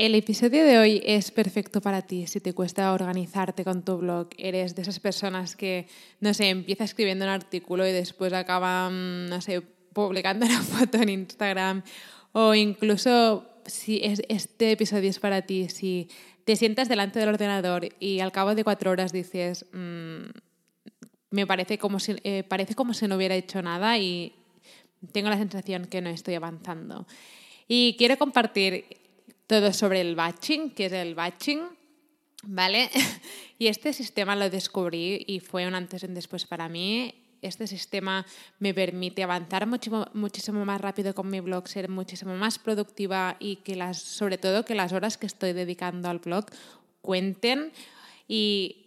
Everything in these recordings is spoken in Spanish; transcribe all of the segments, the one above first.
El episodio de hoy es perfecto para ti si te cuesta organizarte con tu blog. Eres de esas personas que, no sé, empieza escribiendo un artículo y después acaba, mm, no sé, publicando una foto en Instagram. O incluso, si este episodio es para ti, si te sientas delante del ordenador y al cabo de cuatro horas dices, mm, me parece como, si, eh, parece como si no hubiera hecho nada y tengo la sensación que no estoy avanzando. Y quiero compartir todo sobre el batching, que es el batching, ¿vale? y este sistema lo descubrí y fue un antes y un después para mí. Este sistema me permite avanzar muchísimo, muchísimo más rápido con mi blog, ser muchísimo más productiva y que las, sobre todo que las horas que estoy dedicando al blog cuenten y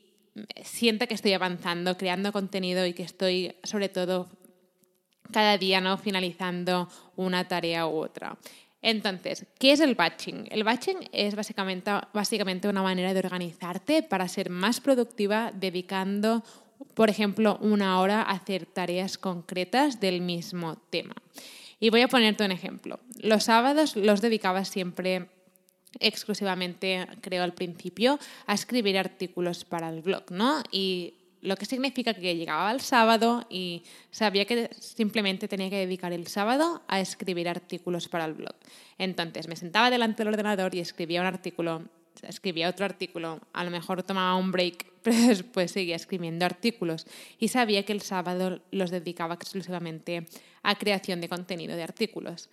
sienta que estoy avanzando, creando contenido y que estoy sobre todo cada día no finalizando una tarea u otra. Entonces, ¿qué es el batching? El batching es básicamente, básicamente una manera de organizarte para ser más productiva dedicando, por ejemplo, una hora a hacer tareas concretas del mismo tema. Y voy a ponerte un ejemplo. Los sábados los dedicaba siempre exclusivamente, creo al principio, a escribir artículos para el blog, ¿no? Y lo que significa que llegaba el sábado y sabía que simplemente tenía que dedicar el sábado a escribir artículos para el blog. Entonces me sentaba delante del ordenador y escribía un artículo, escribía otro artículo, a lo mejor tomaba un break, pero después seguía escribiendo artículos y sabía que el sábado los dedicaba exclusivamente a creación de contenido de artículos.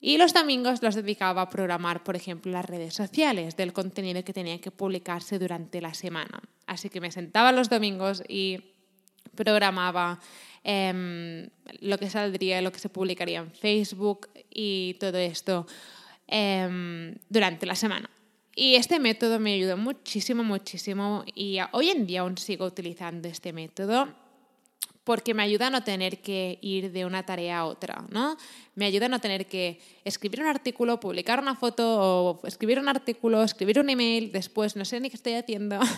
Y los domingos los dedicaba a programar, por ejemplo, las redes sociales del contenido que tenía que publicarse durante la semana. Así que me sentaba los domingos y programaba em, lo que saldría, lo que se publicaría en Facebook y todo esto em, durante la semana. Y este método me ayudó muchísimo, muchísimo y hoy en día aún sigo utilizando este método porque me ayuda a no tener que ir de una tarea a otra, ¿no? Me ayuda a no tener que escribir un artículo, publicar una foto o escribir un artículo, escribir un email, después no sé ni qué estoy haciendo.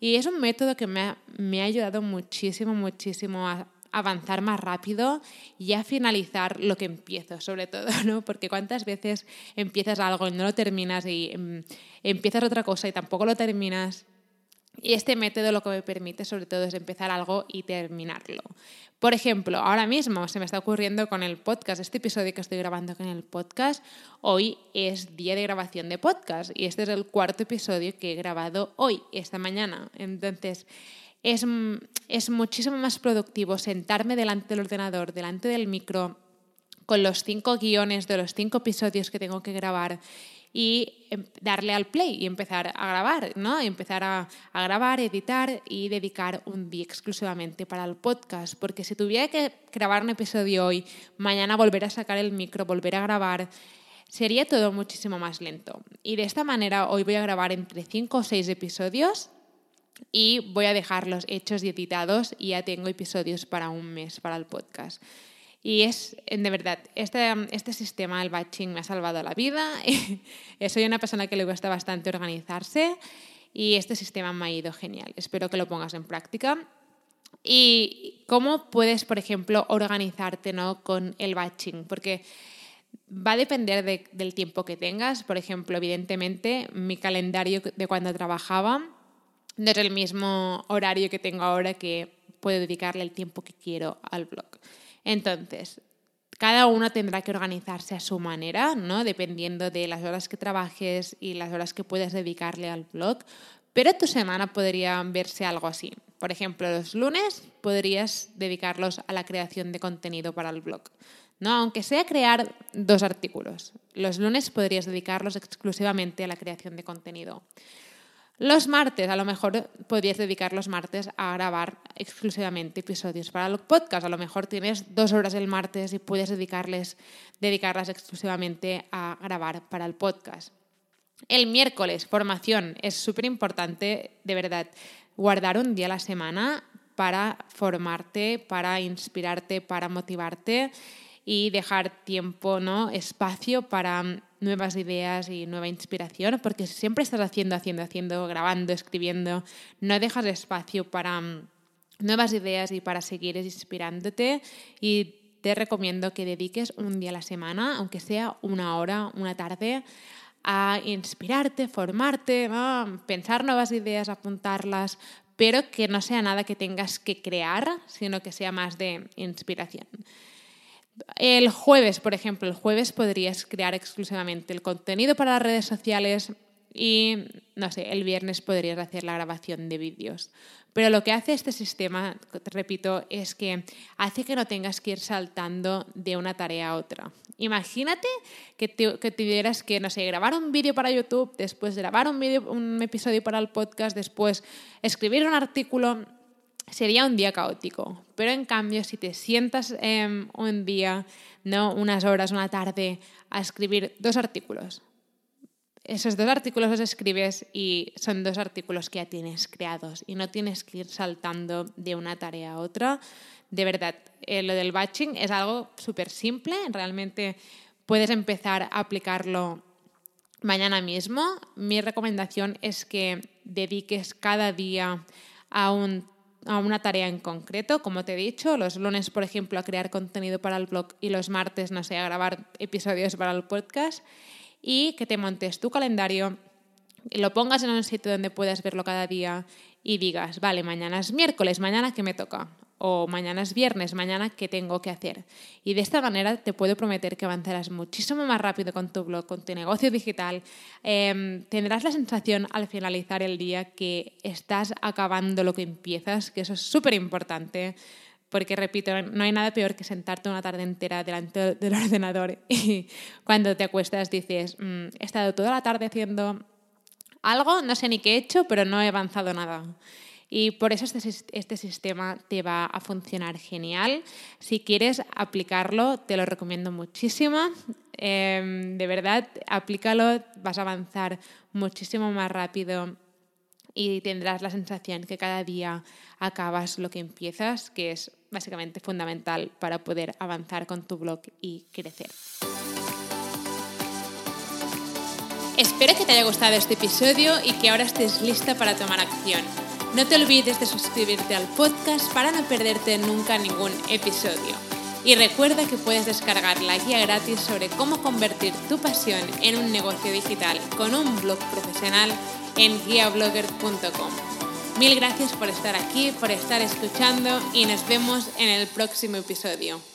Y es un método que me ha, me ha ayudado muchísimo, muchísimo a avanzar más rápido y a finalizar lo que empiezo, sobre todo, ¿no? Porque cuántas veces empiezas algo y no lo terminas y em, empiezas otra cosa y tampoco lo terminas y este método lo que me permite sobre todo es empezar algo y terminarlo. Por ejemplo, ahora mismo se me está ocurriendo con el podcast, este episodio que estoy grabando con el podcast, hoy es día de grabación de podcast y este es el cuarto episodio que he grabado hoy, esta mañana. Entonces, es, es muchísimo más productivo sentarme delante del ordenador, delante del micro, con los cinco guiones de los cinco episodios que tengo que grabar y em, darle al play y empezar a grabar, ¿no? empezar a, a, grabar, editar y dedicar un día exclusivamente para el podcast. Porque si tuviera que grabar un episodio hoy, mañana volver a sacar el micro, volver a grabar, sería todo muchísimo más lento. Y de esta manera hoy voy a grabar entre 5 o 6 episodios y voy a dejarlos hechos y editados y ya tengo episodios para un mes para el podcast. Y es, de verdad, este, este sistema, el batching, me ha salvado la vida. Soy una persona que le gusta bastante organizarse y este sistema me ha ido genial. Espero que lo pongas en práctica. ¿Y cómo puedes, por ejemplo, organizarte ¿no? con el batching? Porque va a depender del tiempo que tengas. Por ejemplo, evidentemente, mi calendario de cuando trabajaba no es el mismo horario que tengo ahora que puedo dedicarle el tiempo que quiero al blog. Entonces, cada uno tendrá que organizarse a su manera, ¿no? Dependiendo de las horas que trabajes y las horas que puedas dedicarle al blog. Pero tu semana podría verse algo así. Por ejemplo, los lunes podrías dedicarlos a la creación de contenido para el blog. ¿no? Aunque sea crear dos artículos. Los lunes podrías dedicarlos exclusivamente a la creación de contenido. Los martes, a lo mejor podrías dedicar los martes a grabar exclusivamente episodios para el podcast. A lo mejor tienes dos horas el martes y puedes dedicarles, dedicarlas exclusivamente a grabar para el podcast. El miércoles, formación. Es súper importante, de verdad, guardar un día a la semana para formarte, para inspirarte, para motivarte y dejar tiempo, ¿no? espacio para nuevas ideas y nueva inspiración, porque siempre estás haciendo, haciendo, haciendo, grabando, escribiendo, no dejas espacio para mm, nuevas ideas y para seguir inspirándote. Y te recomiendo que dediques un día a la semana, aunque sea una hora, una tarde, a inspirarte, formarte, pensar nuevas ideas, apuntarlas, pero que no sea nada que tengas que crear, sino que sea más de inspiración. El jueves, por ejemplo, el jueves podrías crear exclusivamente el contenido para las redes sociales y, no sé, el viernes podrías hacer la grabación de vídeos. Pero lo que hace este sistema, te repito, es que hace que no tengas que ir saltando de una tarea a otra. Imagínate que, que tuvieras que, no sé, grabar un vídeo para YouTube, después grabar un, un episodio para el podcast, después escribir un artículo sería un día caótico. Pero en cambio, si te sientas em, un día, ¿no? unas horas, una tarde, a escribir dos artículos, esos dos artículos los escribes y son dos artículos que ya tienes creados y no tienes que ir saltando de una tarea a otra. De verdad, eh, lo del batching es algo súper simple, realmente puedes empezar a aplicarlo mañana mismo. Mi recomendación es que dediques cada día a un a una tarea en concreto, como te he dicho, los lunes, por ejemplo, a crear contenido para el blog y los martes, no sé, a grabar episodios para el podcast y que te montes tu calendario, lo pongas en un sitio donde puedas verlo cada día y digas, vale, mañana es miércoles, mañana que me toca, o mañana es viernes, mañana qué tengo que hacer. Y de esta manera te puedo prometer que avanzarás muchísimo más rápido con tu blog, con tu negocio digital. Em, tendrás la sensación al finalizar el día que estás acabando lo que empiezas, que eso es súper importante. Porque, repito, no hay nada peor que sentarte una tarde entera delante del ordenador y cuando te acuestas dices, mm, he estado toda la tarde haciendo algo, no sé ni qué he hecho, pero no he avanzado nada. Y por eso este, este, sistema te va a funcionar genial. Si quieres aplicarlo, te lo recomiendo muchísimo. Em, de verdad, aplícalo, vas a avanzar muchísimo más rápido y tendrás la sensación que cada día acabas lo que empiezas, que es básicamente fundamental para poder avanzar con tu blog y crecer. Espero que te haya gustado este episodio y que ahora estés lista para tomar acción. No te olvides de suscribirte al podcast para no perderte nunca ningún episodio. Y recuerda que puedes descargar la guía gratis sobre cómo convertir tu pasión en un negocio digital con un blog profesional en guiablogger.com. Mil gracias por estar aquí, por estar escuchando y nos vemos en el próximo episodio.